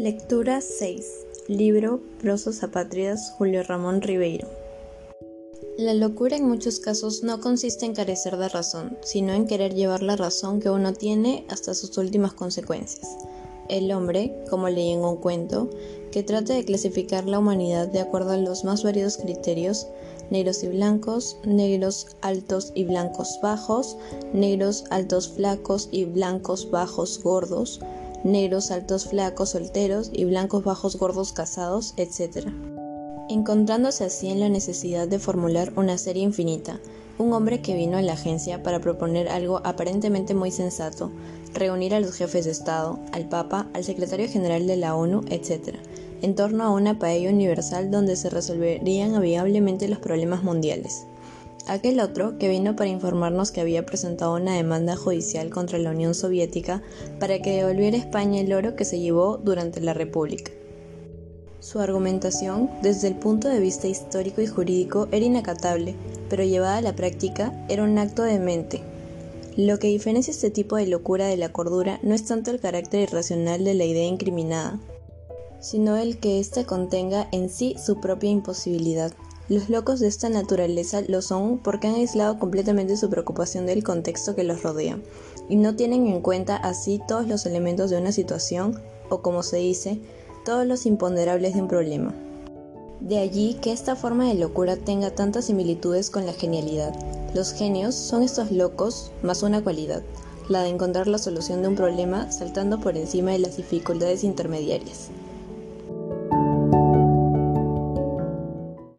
Lectura 6. Libro Prosos Apátridas Julio Ramón Ribeiro. La locura en muchos casos no consiste en carecer de razón, sino en querer llevar la razón que uno tiene hasta sus últimas consecuencias. El hombre, como leí en un cuento, que trata de clasificar la humanidad de acuerdo a los más variados criterios, negros y blancos, negros altos y blancos bajos, negros altos flacos y blancos bajos gordos, negros altos flacos solteros y blancos bajos gordos casados, etc. Encontrándose así en la necesidad de formular una serie infinita, un hombre que vino a la agencia para proponer algo aparentemente muy sensato, reunir a los jefes de Estado, al Papa, al secretario general de la ONU, etc., en torno a una paella universal donde se resolverían amigablemente los problemas mundiales. Aquel otro, que vino para informarnos que había presentado una demanda judicial contra la Unión Soviética para que devolviera a España el oro que se llevó durante la República. Su argumentación, desde el punto de vista histórico y jurídico, era inacatable, pero llevada a la práctica era un acto de mente. Lo que diferencia este tipo de locura de la cordura no es tanto el carácter irracional de la idea incriminada, sino el que ésta contenga en sí su propia imposibilidad. Los locos de esta naturaleza lo son porque han aislado completamente su preocupación del contexto que los rodea y no tienen en cuenta así todos los elementos de una situación o como se dice, todos los imponderables de un problema. De allí que esta forma de locura tenga tantas similitudes con la genialidad. Los genios son estos locos más una cualidad, la de encontrar la solución de un problema saltando por encima de las dificultades intermediarias.